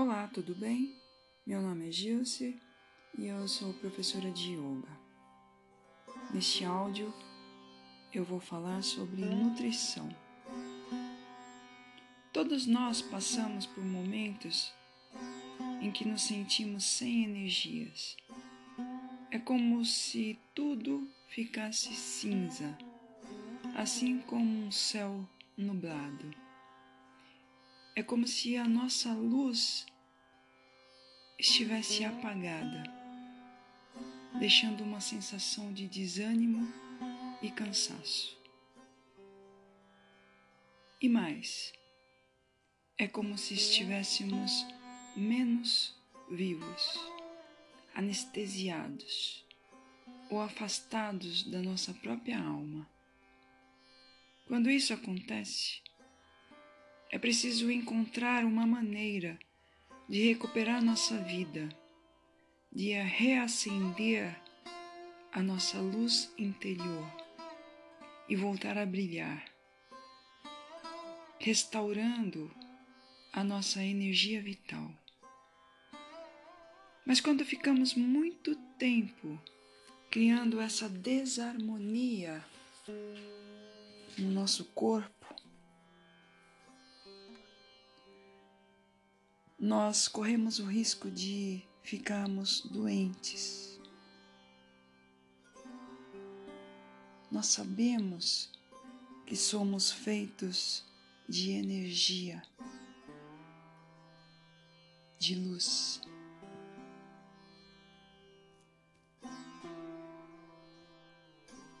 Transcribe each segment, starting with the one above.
Olá, tudo bem? Meu nome é Gilce e eu sou professora de yoga. Neste áudio eu vou falar sobre nutrição. Todos nós passamos por momentos em que nos sentimos sem energias. É como se tudo ficasse cinza, assim como um céu nublado. É como se a nossa luz estivesse apagada, deixando uma sensação de desânimo e cansaço. E mais, é como se estivéssemos menos vivos, anestesiados ou afastados da nossa própria alma. Quando isso acontece, é preciso encontrar uma maneira de recuperar nossa vida, de reacender a nossa luz interior e voltar a brilhar, restaurando a nossa energia vital. Mas quando ficamos muito tempo criando essa desarmonia no nosso corpo, nós corremos o risco de ficarmos doentes. Nós sabemos que somos feitos de energia, de luz.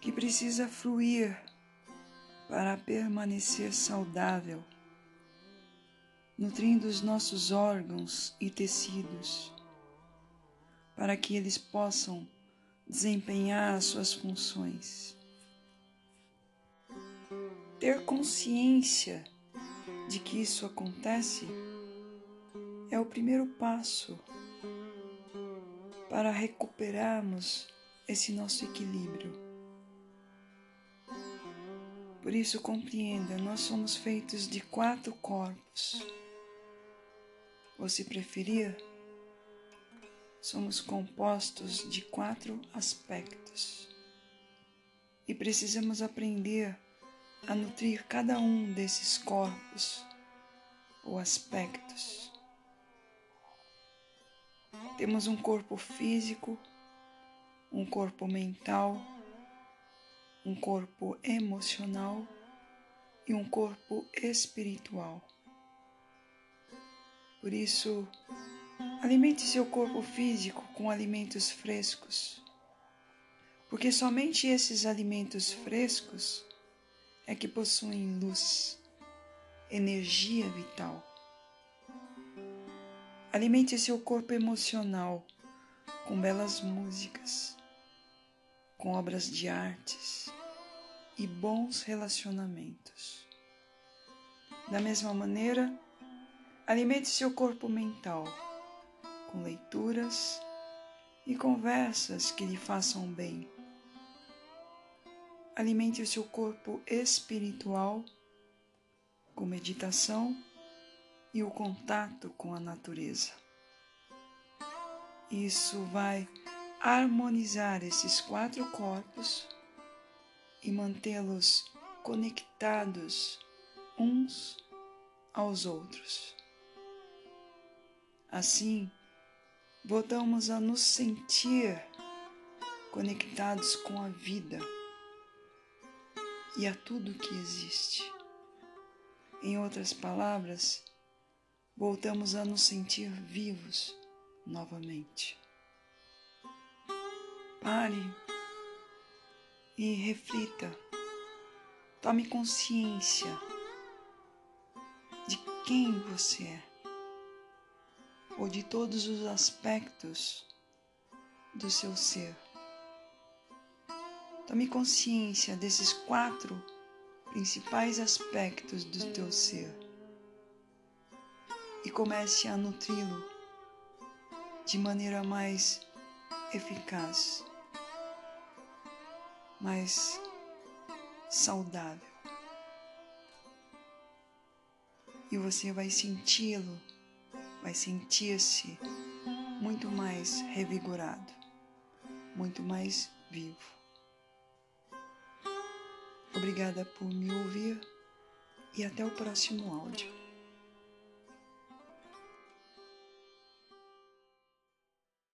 Que precisa fluir para permanecer saudável nutrindo os nossos órgãos e tecidos, para que eles possam desempenhar as suas funções. Ter consciência de que isso acontece é o primeiro passo para recuperarmos esse nosso equilíbrio. Por isso, compreenda: nós somos feitos de quatro corpos ou se preferir, somos compostos de quatro aspectos e precisamos aprender a nutrir cada um desses corpos ou aspectos. Temos um corpo físico, um corpo mental, um corpo emocional e um corpo espiritual. Por isso, alimente seu corpo físico com alimentos frescos, porque somente esses alimentos frescos é que possuem luz, energia vital. Alimente seu corpo emocional com belas músicas, com obras de artes e bons relacionamentos. Da mesma maneira, Alimente seu corpo mental com leituras e conversas que lhe façam bem. Alimente o seu corpo espiritual com meditação e o contato com a natureza. Isso vai harmonizar esses quatro corpos e mantê-los conectados uns aos outros. Assim, voltamos a nos sentir conectados com a vida e a tudo que existe. Em outras palavras, voltamos a nos sentir vivos novamente. Pare e reflita. Tome consciência de quem você é ou de todos os aspectos do seu ser. Tome consciência desses quatro principais aspectos do teu ser e comece a nutri-lo de maneira mais eficaz, mais saudável. E você vai senti-lo vai sentir-se muito mais revigorado, muito mais vivo. Obrigada por me ouvir e até o próximo áudio.